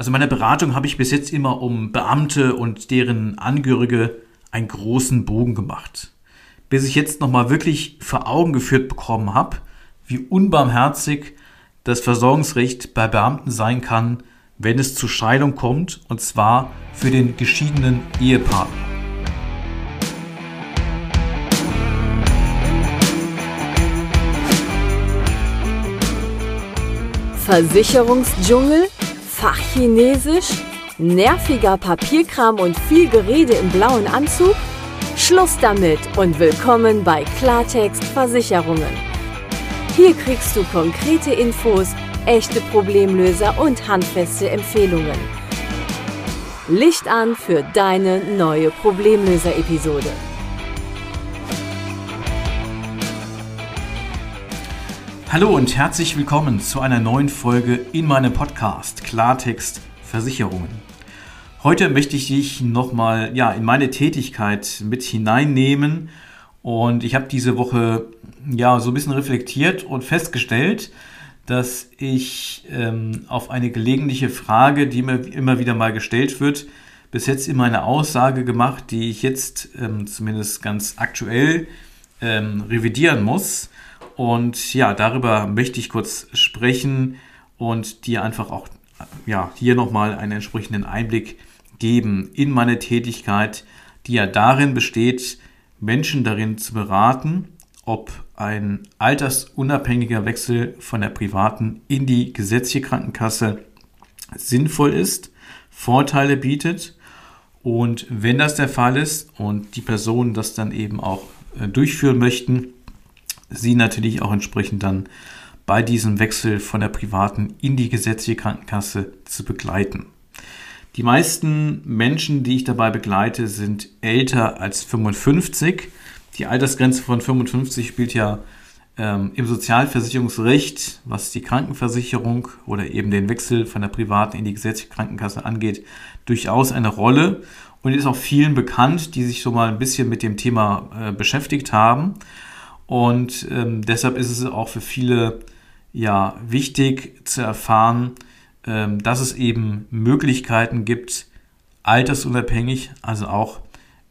Also in meiner Beratung habe ich bis jetzt immer um Beamte und deren Angehörige einen großen Bogen gemacht. Bis ich jetzt nochmal wirklich vor Augen geführt bekommen habe, wie unbarmherzig das Versorgungsrecht bei Beamten sein kann, wenn es zur Scheidung kommt, und zwar für den geschiedenen Ehepartner. Versicherungsdschungel, Fachchinesisch, nerviger Papierkram und viel Gerede im blauen Anzug? Schluss damit und willkommen bei Klartext Versicherungen. Hier kriegst du konkrete Infos, echte Problemlöser und handfeste Empfehlungen. Licht an für deine neue Problemlöser-Episode. Hallo und herzlich willkommen zu einer neuen Folge in meinem Podcast Klartext Versicherungen. Heute möchte ich dich nochmal ja, in meine Tätigkeit mit hineinnehmen und ich habe diese Woche ja so ein bisschen reflektiert und festgestellt, dass ich ähm, auf eine gelegentliche Frage, die mir immer wieder mal gestellt wird, bis jetzt immer eine Aussage gemacht, die ich jetzt ähm, zumindest ganz aktuell ähm, revidieren muss. Und ja, darüber möchte ich kurz sprechen und dir einfach auch ja, hier nochmal einen entsprechenden Einblick geben in meine Tätigkeit, die ja darin besteht, Menschen darin zu beraten, ob ein altersunabhängiger Wechsel von der privaten in die gesetzliche Krankenkasse sinnvoll ist, Vorteile bietet und wenn das der Fall ist und die Personen das dann eben auch äh, durchführen möchten, sie natürlich auch entsprechend dann bei diesem Wechsel von der privaten in die gesetzliche Krankenkasse zu begleiten. Die meisten Menschen, die ich dabei begleite, sind älter als 55. Die Altersgrenze von 55 spielt ja ähm, im Sozialversicherungsrecht, was die Krankenversicherung oder eben den Wechsel von der privaten in die gesetzliche Krankenkasse angeht, durchaus eine Rolle und ist auch vielen bekannt, die sich so mal ein bisschen mit dem Thema äh, beschäftigt haben. Und ähm, deshalb ist es auch für viele ja wichtig zu erfahren, ähm, dass es eben Möglichkeiten gibt, altersunabhängig, also auch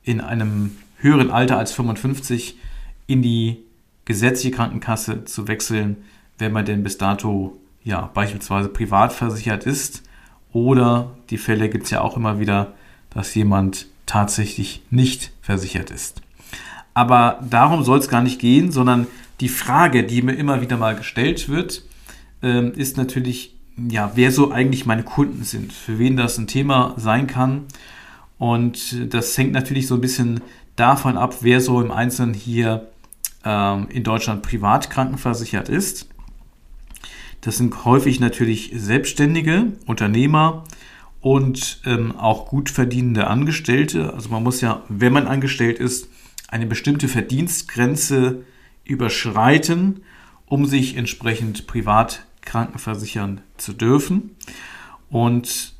in einem höheren Alter als 55 in die gesetzliche Krankenkasse zu wechseln, wenn man denn bis dato ja beispielsweise privat versichert ist. Oder die Fälle gibt es ja auch immer wieder, dass jemand tatsächlich nicht versichert ist. Aber darum soll es gar nicht gehen, sondern die Frage, die mir immer wieder mal gestellt wird, ähm, ist natürlich, ja, wer so eigentlich meine Kunden sind, für wen das ein Thema sein kann. Und das hängt natürlich so ein bisschen davon ab, wer so im Einzelnen hier ähm, in Deutschland privat krankenversichert ist. Das sind häufig natürlich Selbstständige, Unternehmer und ähm, auch gut verdienende Angestellte. Also man muss ja, wenn man angestellt ist, eine bestimmte Verdienstgrenze überschreiten, um sich entsprechend privat krankenversichern zu dürfen. Und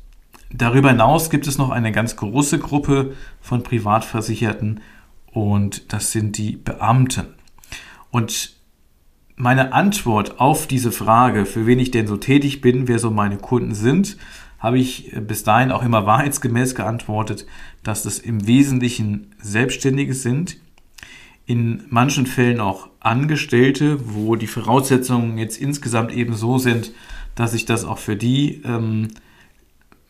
darüber hinaus gibt es noch eine ganz große Gruppe von Privatversicherten und das sind die Beamten. Und meine Antwort auf diese Frage, für wen ich denn so tätig bin, wer so meine Kunden sind, habe ich bis dahin auch immer wahrheitsgemäß geantwortet, dass das im Wesentlichen Selbstständige sind, in manchen Fällen auch Angestellte, wo die Voraussetzungen jetzt insgesamt eben so sind, dass sich das auch für die ähm,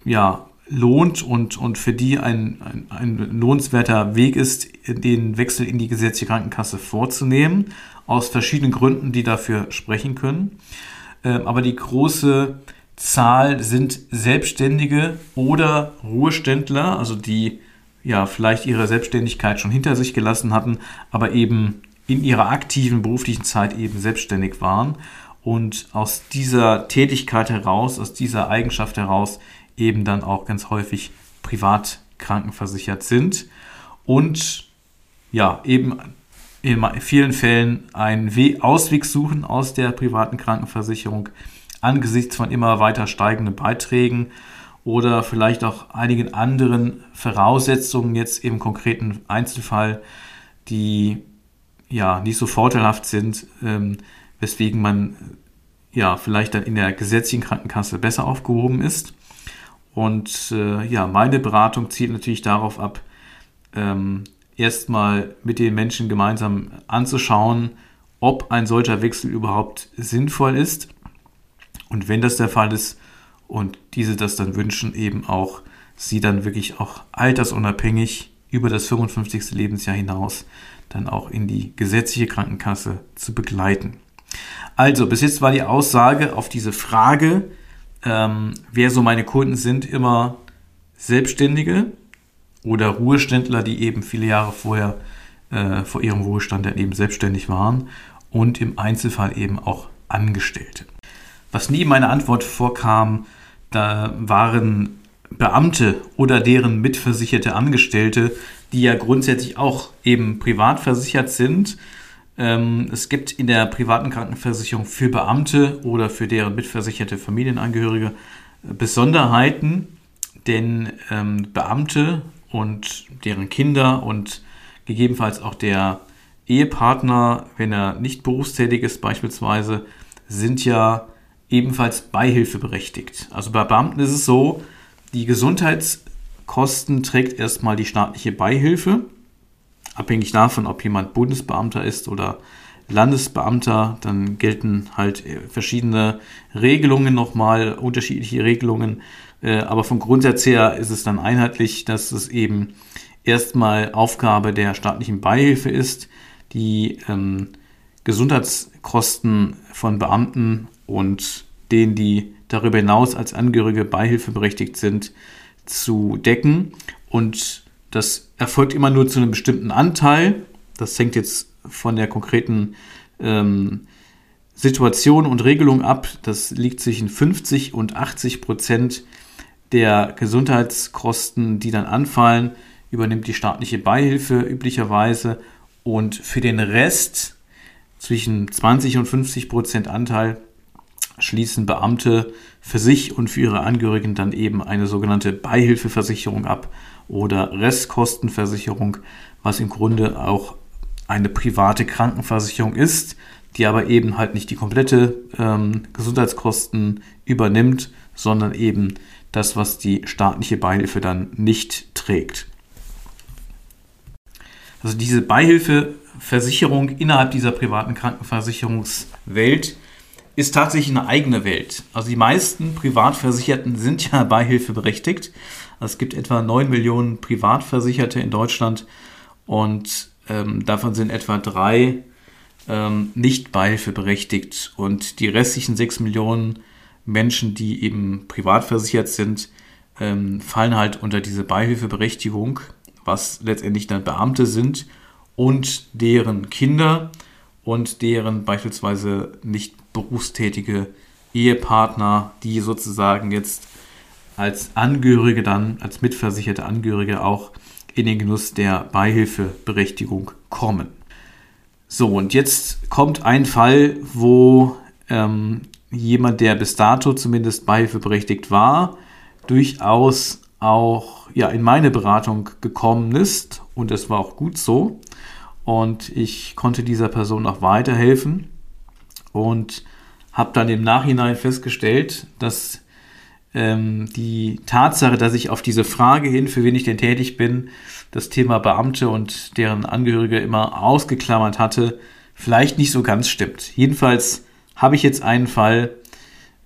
ja, lohnt und, und für die ein, ein, ein lohnenswerter Weg ist, den Wechsel in die gesetzliche Krankenkasse vorzunehmen, aus verschiedenen Gründen, die dafür sprechen können. Ähm, aber die große Zahl sind Selbstständige oder Ruheständler, also die ja vielleicht ihre Selbstständigkeit schon hinter sich gelassen hatten, aber eben in ihrer aktiven beruflichen Zeit eben selbstständig waren und aus dieser Tätigkeit heraus, aus dieser Eigenschaft heraus eben dann auch ganz häufig privat krankenversichert sind und ja, eben in vielen Fällen einen Ausweg suchen aus der privaten Krankenversicherung, angesichts von immer weiter steigenden Beiträgen oder vielleicht auch einigen anderen Voraussetzungen jetzt im konkreten Einzelfall, die ja nicht so vorteilhaft sind, ähm, weswegen man ja vielleicht dann in der gesetzlichen Krankenkasse besser aufgehoben ist. Und äh, ja, meine Beratung zielt natürlich darauf ab, ähm, erstmal mit den Menschen gemeinsam anzuschauen, ob ein solcher Wechsel überhaupt sinnvoll ist. Und wenn das der Fall ist und diese das dann wünschen, eben auch sie dann wirklich auch altersunabhängig über das 55. Lebensjahr hinaus dann auch in die gesetzliche Krankenkasse zu begleiten. Also, bis jetzt war die Aussage auf diese Frage, ähm, wer so meine Kunden sind, immer Selbstständige oder Ruheständler, die eben viele Jahre vorher äh, vor ihrem Ruhestand dann eben selbstständig waren und im Einzelfall eben auch Angestellte. Was nie in meiner Antwort vorkam, da waren Beamte oder deren mitversicherte Angestellte, die ja grundsätzlich auch eben privat versichert sind. Ähm, es gibt in der privaten Krankenversicherung für Beamte oder für deren mitversicherte Familienangehörige Besonderheiten, denn ähm, Beamte und deren Kinder und gegebenenfalls auch der Ehepartner, wenn er nicht berufstätig ist beispielsweise, sind ja ebenfalls beihilfeberechtigt. Also bei Beamten ist es so, die Gesundheitskosten trägt erstmal die staatliche Beihilfe, abhängig davon, ob jemand Bundesbeamter ist oder Landesbeamter, dann gelten halt verschiedene Regelungen nochmal, unterschiedliche Regelungen. Äh, aber vom Grundsatz her ist es dann einheitlich, dass es eben erstmal Aufgabe der staatlichen Beihilfe ist, die ähm, Gesundheitskosten von Beamten und denen, die darüber hinaus als Angehörige Beihilfe berechtigt sind, zu decken. Und das erfolgt immer nur zu einem bestimmten Anteil. Das hängt jetzt von der konkreten ähm, Situation und Regelung ab. Das liegt zwischen 50 und 80 Prozent der Gesundheitskosten, die dann anfallen, übernimmt die staatliche Beihilfe üblicherweise und für den Rest zwischen 20 und 50 Prozent Anteil schließen Beamte für sich und für ihre Angehörigen dann eben eine sogenannte Beihilfeversicherung ab oder Restkostenversicherung, was im Grunde auch eine private Krankenversicherung ist, die aber eben halt nicht die komplette ähm, Gesundheitskosten übernimmt, sondern eben das, was die staatliche Beihilfe dann nicht trägt. Also diese Beihilfeversicherung innerhalb dieser privaten Krankenversicherungswelt ist tatsächlich eine eigene Welt. Also die meisten Privatversicherten sind ja beihilfeberechtigt. Also es gibt etwa 9 Millionen Privatversicherte in Deutschland und ähm, davon sind etwa drei ähm, nicht beihilfeberechtigt. Und die restlichen 6 Millionen Menschen, die eben privatversichert sind, ähm, fallen halt unter diese Beihilfeberechtigung was letztendlich dann Beamte sind und deren Kinder und deren beispielsweise nicht berufstätige Ehepartner, die sozusagen jetzt als Angehörige dann, als mitversicherte Angehörige auch in den Genuss der Beihilfeberechtigung kommen. So, und jetzt kommt ein Fall, wo ähm, jemand, der bis dato zumindest beihilfeberechtigt war, durchaus auch ja, in meine Beratung gekommen ist und es war auch gut so. Und ich konnte dieser Person auch weiterhelfen und habe dann im Nachhinein festgestellt, dass ähm, die Tatsache, dass ich auf diese Frage hin, für wen ich denn tätig bin, das Thema Beamte und deren Angehörige immer ausgeklammert hatte, vielleicht nicht so ganz stimmt. Jedenfalls habe ich jetzt einen Fall,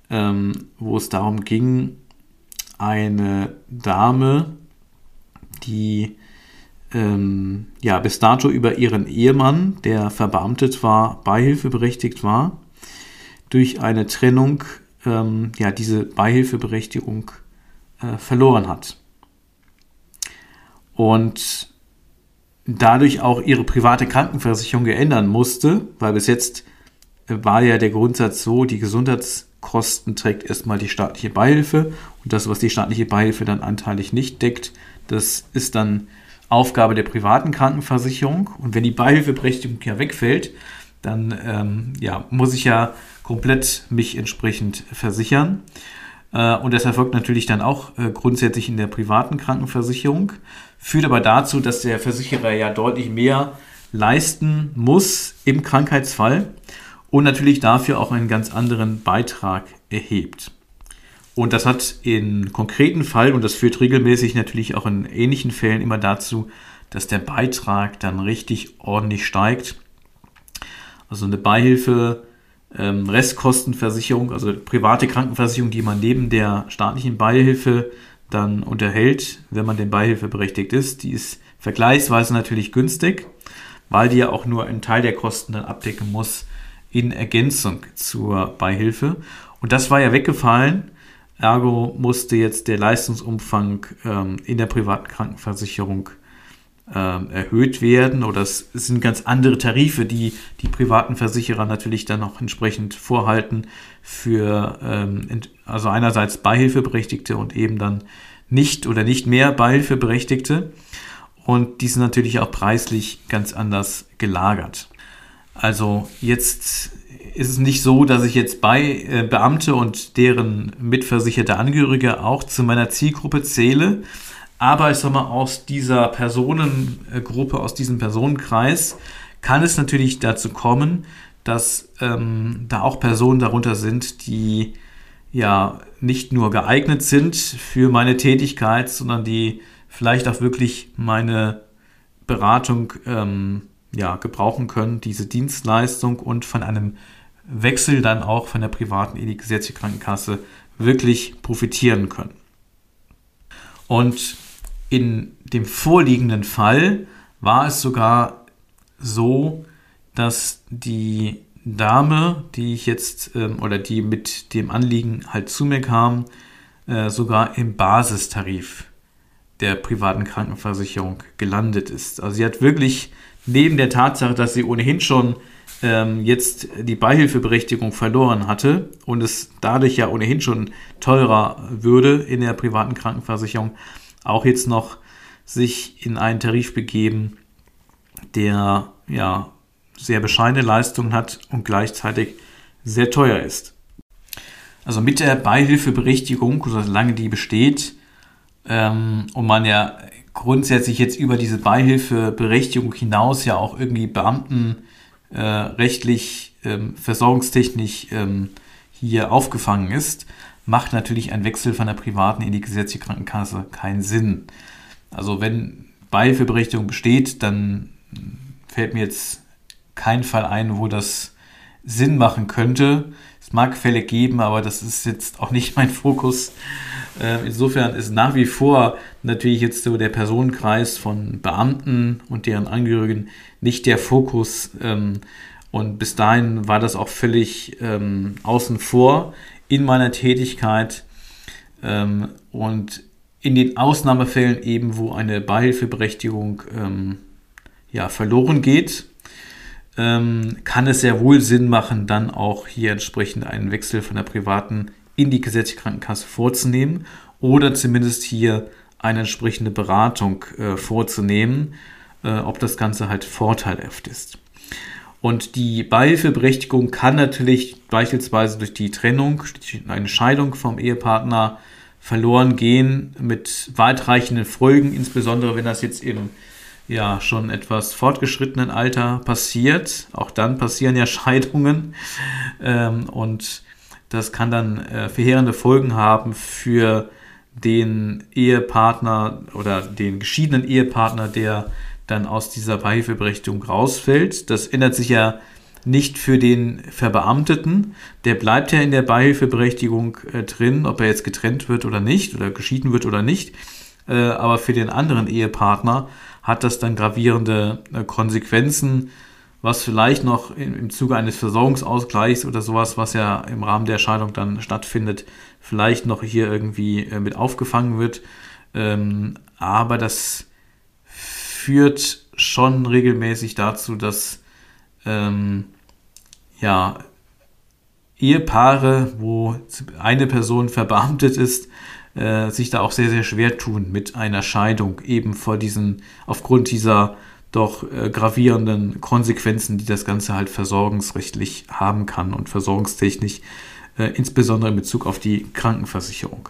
ähm, wo es darum ging, eine Dame, die ähm, ja, bis dato über ihren Ehemann, der verbeamtet war, beihilfeberechtigt war, durch eine Trennung ähm, ja, diese Beihilfeberechtigung äh, verloren hat. Und dadurch auch ihre private Krankenversicherung geändern musste, weil bis jetzt war ja der Grundsatz so, die Gesundheits Kosten trägt erstmal die staatliche Beihilfe und das, was die staatliche Beihilfe dann anteilig nicht deckt, das ist dann Aufgabe der privaten Krankenversicherung. Und wenn die Beihilfeberechtigung ja wegfällt, dann ähm, ja, muss ich ja komplett mich entsprechend versichern. Äh, und das erfolgt natürlich dann auch äh, grundsätzlich in der privaten Krankenversicherung, führt aber dazu, dass der Versicherer ja deutlich mehr leisten muss im Krankheitsfall und natürlich dafür auch einen ganz anderen Beitrag erhebt. Und das hat in konkreten Fall, und das führt regelmäßig natürlich auch in ähnlichen Fällen immer dazu, dass der Beitrag dann richtig ordentlich steigt. Also eine Beihilfe, ähm, Restkostenversicherung, also private Krankenversicherung, die man neben der staatlichen Beihilfe dann unterhält, wenn man den Beihilfe berechtigt ist, die ist vergleichsweise natürlich günstig, weil die ja auch nur einen Teil der Kosten dann abdecken muss in Ergänzung zur Beihilfe. Und das war ja weggefallen Ergo musste jetzt der Leistungsumfang ähm, in der privaten Krankenversicherung ähm, erhöht werden oder es sind ganz andere Tarife, die die privaten Versicherer natürlich dann noch entsprechend vorhalten für ähm, also einerseits Beihilfeberechtigte und eben dann nicht oder nicht mehr Beihilfeberechtigte und die sind natürlich auch preislich ganz anders gelagert. Also jetzt ist es nicht so, dass ich jetzt bei äh, Beamte und deren mitversicherte Angehörige auch zu meiner Zielgruppe zähle. Aber ich sag mal, aus dieser Personengruppe, aus diesem Personenkreis kann es natürlich dazu kommen, dass ähm, da auch Personen darunter sind, die ja nicht nur geeignet sind für meine Tätigkeit, sondern die vielleicht auch wirklich meine Beratung ähm, ja, gebrauchen können, diese Dienstleistung und von einem Wechsel dann auch von der privaten in die gesetzliche Krankenkasse wirklich profitieren können. Und in dem vorliegenden Fall war es sogar so, dass die Dame, die ich jetzt ähm, oder die mit dem Anliegen halt zu mir kam, äh, sogar im Basistarif der privaten Krankenversicherung gelandet ist. Also sie hat wirklich neben der Tatsache, dass sie ohnehin schon ähm, jetzt die Beihilfeberechtigung verloren hatte und es dadurch ja ohnehin schon teurer würde in der privaten Krankenversicherung, auch jetzt noch sich in einen Tarif begeben, der ja sehr bescheidene Leistungen hat und gleichzeitig sehr teuer ist. Also mit der Beihilfeberechtigung, solange die besteht, ähm, und man ja grundsätzlich jetzt über diese Beihilfeberechtigung hinaus ja auch irgendwie Beamten äh, rechtlich, ähm, versorgungstechnisch ähm, hier aufgefangen ist, macht natürlich ein Wechsel von der privaten in die gesetzliche Krankenkasse keinen Sinn. Also wenn Beihilfeberechtigung besteht, dann fällt mir jetzt kein Fall ein, wo das Sinn machen könnte. Es mag Fälle geben, aber das ist jetzt auch nicht mein Fokus. Äh, insofern ist nach wie vor natürlich jetzt so der Personenkreis von Beamten und deren Angehörigen nicht der Fokus. Ähm, und bis dahin war das auch völlig ähm, außen vor in meiner Tätigkeit. Ähm, und in den Ausnahmefällen eben, wo eine Beihilfeberechtigung ja, verloren geht, kann es sehr wohl Sinn machen, dann auch hier entsprechend einen Wechsel von der privaten in die gesetzliche Krankenkasse vorzunehmen oder zumindest hier eine entsprechende Beratung äh, vorzunehmen, äh, ob das Ganze halt vorteilhaft ist. Und die Beihilfeberechtigung kann natürlich beispielsweise durch die Trennung, eine Scheidung vom Ehepartner verloren gehen mit weitreichenden Folgen, insbesondere wenn das jetzt im ja schon etwas fortgeschrittenen Alter passiert. Auch dann passieren ja Scheidungen ähm, und das kann dann äh, verheerende Folgen haben für den Ehepartner oder den geschiedenen Ehepartner, der dann aus dieser Beihilfeberechtigung rausfällt. Das ändert sich ja nicht für den Verbeamteten. Der bleibt ja in der Beihilfeberechtigung äh, drin, ob er jetzt getrennt wird oder nicht oder geschieden wird oder nicht. Äh, aber für den anderen Ehepartner hat das dann gravierende äh, Konsequenzen was vielleicht noch im Zuge eines Versorgungsausgleichs oder sowas, was ja im Rahmen der Scheidung dann stattfindet, vielleicht noch hier irgendwie äh, mit aufgefangen wird. Ähm, aber das führt schon regelmäßig dazu, dass ähm, ja, Ehepaare, wo eine Person verbeamtet ist, äh, sich da auch sehr, sehr schwer tun mit einer Scheidung, eben vor diesen, aufgrund dieser doch äh, gravierenden Konsequenzen, die das Ganze halt versorgungsrechtlich haben kann und versorgungstechnisch, äh, insbesondere in Bezug auf die Krankenversicherung.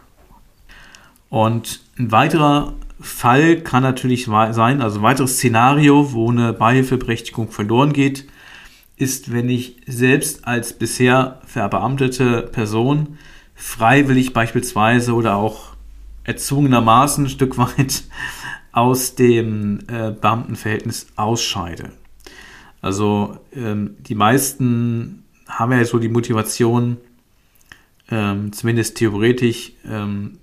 Und ein weiterer Fall kann natürlich sein, also ein weiteres Szenario, wo eine Beihilfeberechtigung verloren geht, ist, wenn ich selbst als bisher verbeamtete Person freiwillig beispielsweise oder auch erzwungenermaßen ein Stück weit aus dem äh, Beamtenverhältnis ausscheide. Also ähm, die meisten haben ja so die Motivation, ähm, zumindest theoretisch, ähm,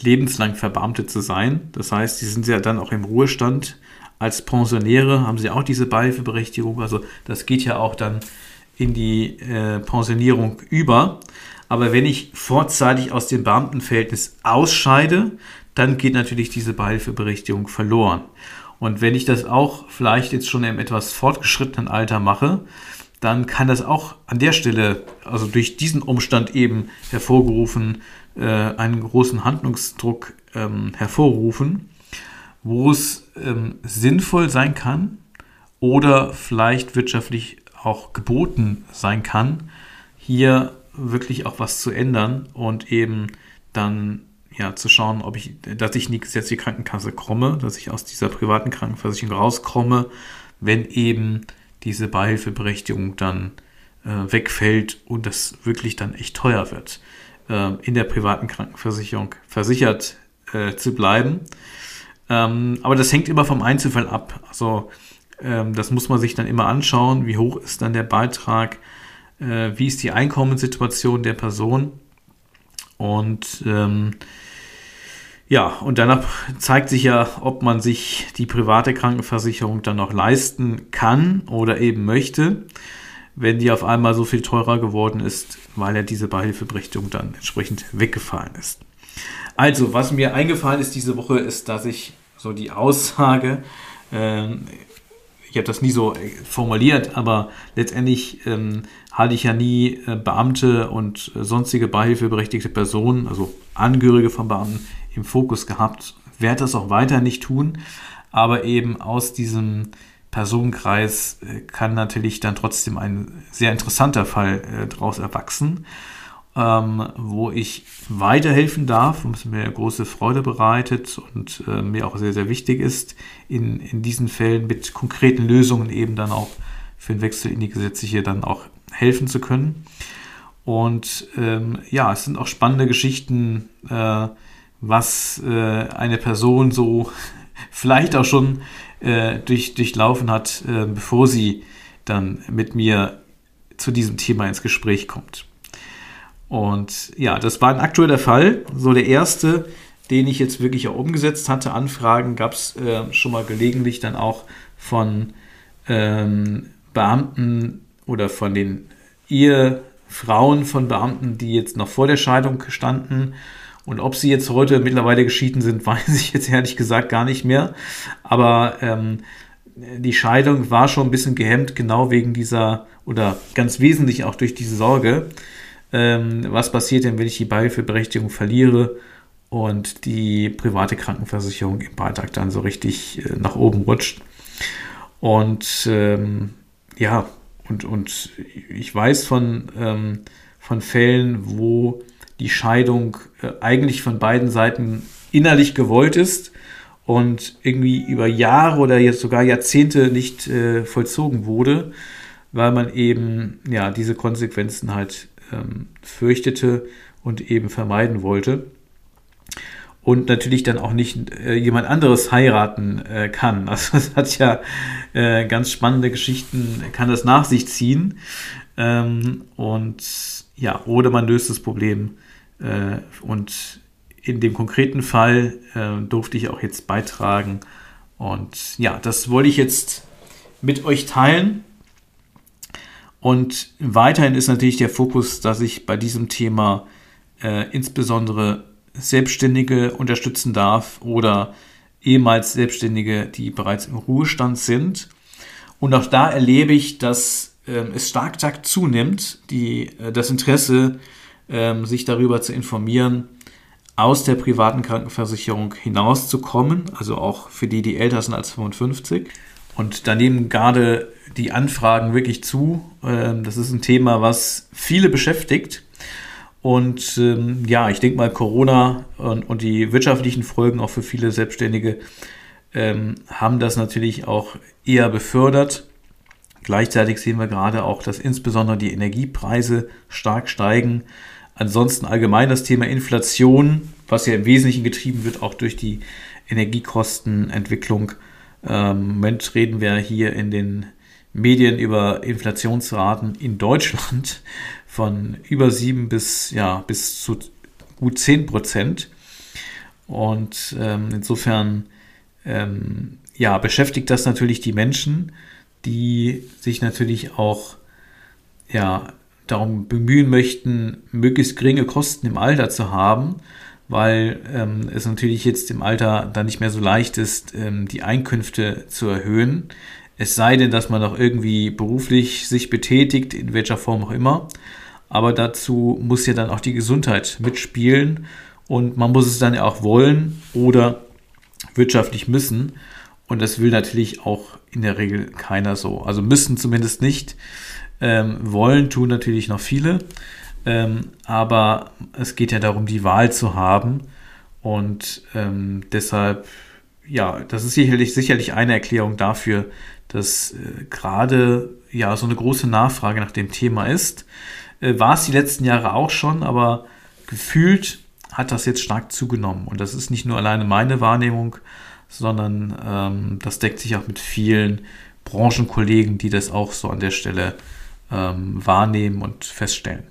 lebenslang verbeamtet zu sein. Das heißt, sie sind ja dann auch im Ruhestand. Als Pensionäre haben sie auch diese Beihilfeberechtigung. Also das geht ja auch dann in die äh, Pensionierung über. Aber wenn ich vorzeitig aus dem Beamtenverhältnis ausscheide, dann geht natürlich diese Beihilfeberechtigung verloren. Und wenn ich das auch vielleicht jetzt schon im etwas fortgeschrittenen Alter mache, dann kann das auch an der Stelle, also durch diesen Umstand eben hervorgerufen, äh, einen großen Handlungsdruck ähm, hervorrufen, wo es ähm, sinnvoll sein kann oder vielleicht wirtschaftlich auch geboten sein kann, hier wirklich auch was zu ändern und eben dann ja, zu schauen, ob ich, dass ich in die gesetzliche Krankenkasse komme, dass ich aus dieser privaten Krankenversicherung rauskomme, wenn eben diese Beihilfeberechtigung dann äh, wegfällt und das wirklich dann echt teuer wird, äh, in der privaten Krankenversicherung versichert äh, zu bleiben. Ähm, aber das hängt immer vom Einzelfall ab. Also ähm, das muss man sich dann immer anschauen, wie hoch ist dann der Beitrag, äh, wie ist die Einkommenssituation der Person und ähm, ja, und danach zeigt sich ja, ob man sich die private Krankenversicherung dann noch leisten kann oder eben möchte, wenn die auf einmal so viel teurer geworden ist, weil ja diese Beihilfeberechtigung dann entsprechend weggefallen ist. Also, was mir eingefallen ist diese Woche, ist, dass ich so die Aussage, äh, ich habe das nie so äh, formuliert, aber letztendlich ähm, halte ich ja nie äh, Beamte und äh, sonstige beihilfeberechtigte Personen, also Angehörige von Beamten, im Fokus gehabt. Werde das auch weiter nicht tun, aber eben aus diesem Personenkreis äh, kann natürlich dann trotzdem ein sehr interessanter Fall äh, daraus erwachsen, ähm, wo ich weiterhelfen darf, was mir große Freude bereitet und äh, mir auch sehr, sehr wichtig ist, in, in diesen Fällen mit konkreten Lösungen eben dann auch für den Wechsel in die gesetzliche dann auch helfen zu können. Und ähm, ja, es sind auch spannende Geschichten, äh, was äh, eine Person so vielleicht auch schon äh, durch, durchlaufen hat, äh, bevor sie dann mit mir zu diesem Thema ins Gespräch kommt. Und ja, das war ein aktueller Fall. So der erste, den ich jetzt wirklich auch umgesetzt hatte. Anfragen gab es äh, schon mal gelegentlich dann auch von ähm, Beamten oder von den Ehefrauen von Beamten, die jetzt noch vor der Scheidung standen und ob sie jetzt heute mittlerweile geschieden sind, weiß ich jetzt ehrlich gesagt gar nicht mehr. Aber ähm, die Scheidung war schon ein bisschen gehemmt, genau wegen dieser oder ganz wesentlich auch durch diese Sorge. Ähm, was passiert denn, wenn ich die Beihilfeberechtigung verliere und die private Krankenversicherung im Beitrag dann so richtig äh, nach oben rutscht? Und ähm, ja, und, und ich weiß von, ähm, von Fällen, wo die Scheidung äh, eigentlich von beiden Seiten innerlich gewollt ist und irgendwie über Jahre oder jetzt sogar Jahrzehnte nicht äh, vollzogen wurde, weil man eben ja diese Konsequenzen halt ähm, fürchtete und eben vermeiden wollte und natürlich dann auch nicht äh, jemand anderes heiraten äh, kann. Also das hat ja äh, ganz spannende Geschichten, kann das nach sich ziehen. Ähm, und ja, oder man löst das Problem und in dem konkreten Fall äh, durfte ich auch jetzt beitragen. Und ja, das wollte ich jetzt mit euch teilen. Und weiterhin ist natürlich der Fokus, dass ich bei diesem Thema äh, insbesondere Selbstständige unterstützen darf oder ehemals Selbstständige, die bereits im Ruhestand sind. Und auch da erlebe ich, dass äh, es stark, stark zunimmt, die, äh, das Interesse ähm, sich darüber zu informieren, aus der privaten Krankenversicherung hinauszukommen, also auch für die, die älter sind als 55. Und da nehmen gerade die Anfragen wirklich zu. Ähm, das ist ein Thema, was viele beschäftigt. Und ähm, ja, ich denke mal, Corona und, und, die wirtschaftlichen Folgen auch für viele Selbstständige ähm, haben das natürlich auch eher befördert. Gleichzeitig sehen wir gerade auch, dass insbesondere die Energiepreise stark steigen. Ansonsten allgemein das Thema Inflation, was ja im Wesentlichen getrieben wird, auch durch die Energiekostenentwicklung. Ähm, Im Moment reden wir hier in den Medien über Inflationsraten in Deutschland von über 7 bis, ja, bis zu gut 10 Prozent. Und ähm, insofern ähm, ja, beschäftigt das natürlich die Menschen, die sich natürlich auch ja, darum bemühen möchten, möglichst geringe Kosten im Alter zu haben, weil ähm, es natürlich jetzt im Alter dann nicht mehr so leicht ist, ähm, die Einkünfte zu erhöhen. Es sei denn, dass man noch irgendwie beruflich sich betätigt, in welcher Form auch immer. Aber dazu muss ja dann auch die Gesundheit mitspielen und man muss es dann ja auch wollen oder wirtschaftlich müssen. Und das will natürlich auch in der Regel keiner so. Also müssen zumindest nicht. Ähm, wollen tun natürlich noch viele. Ähm, aber es geht ja darum, die Wahl zu haben. Und ähm, deshalb, ja, das ist sicherlich, sicherlich eine Erklärung dafür, dass äh, gerade ja so eine große Nachfrage nach dem Thema ist. Äh, war es die letzten Jahre auch schon, aber gefühlt hat das jetzt stark zugenommen. Und das ist nicht nur alleine meine Wahrnehmung, sondern ähm, das deckt sich auch mit vielen Branchenkollegen, die das auch so an der Stelle ähm, wahrnehmen und feststellen.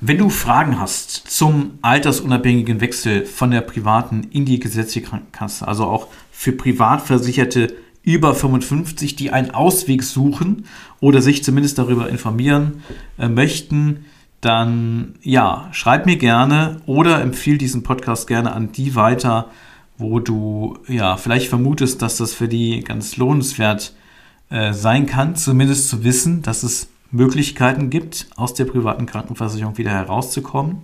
Wenn du Fragen hast zum altersunabhängigen Wechsel von der privaten in die gesetzliche Krankenkasse, also auch für Privatversicherte über 55, die einen Ausweg suchen oder sich zumindest darüber informieren äh, möchten, dann ja, schreib mir gerne oder empfehle diesen Podcast gerne an die weiter, wo du ja vielleicht vermutest, dass das für die ganz lohnenswert äh, sein kann, zumindest zu wissen, dass es Möglichkeiten gibt, aus der privaten Krankenversicherung wieder herauszukommen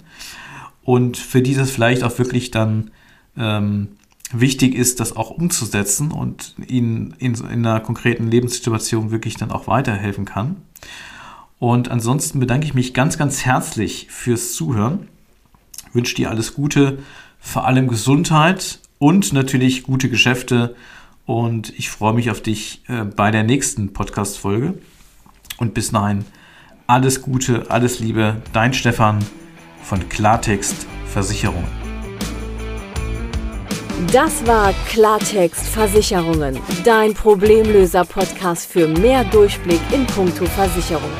und für die das vielleicht auch wirklich dann ähm, wichtig ist, das auch umzusetzen und ihnen in, in einer konkreten Lebenssituation wirklich dann auch weiterhelfen kann. Und ansonsten bedanke ich mich ganz, ganz herzlich fürs Zuhören. wünsche dir alles Gute, vor allem Gesundheit und natürlich gute Geschäfte. Und ich freue mich auf dich äh, bei der nächsten Podcast-Folge. Und bis dahin alles Gute, alles Liebe. Dein Stefan von Klartext Versicherungen. Das war Klartext Versicherungen, dein Problemlöser-Podcast für mehr Durchblick in puncto Versicherungen.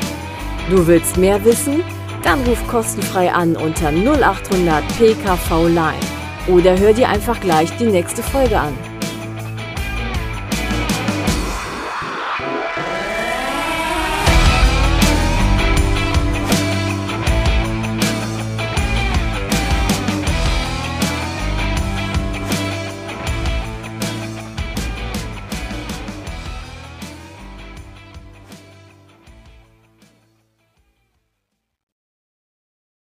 Du willst mehr wissen? Dann ruf kostenfrei an unter 0800 PKV Line oder hör dir einfach gleich die nächste Folge an.